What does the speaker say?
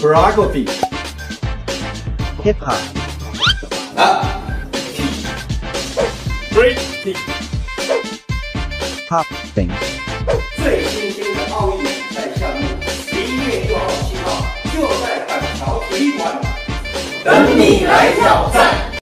choreography hip hop up break pop thing 最新鲜的奥运比赛项目，十一月六号七号就在板桥体育馆等你来挑战。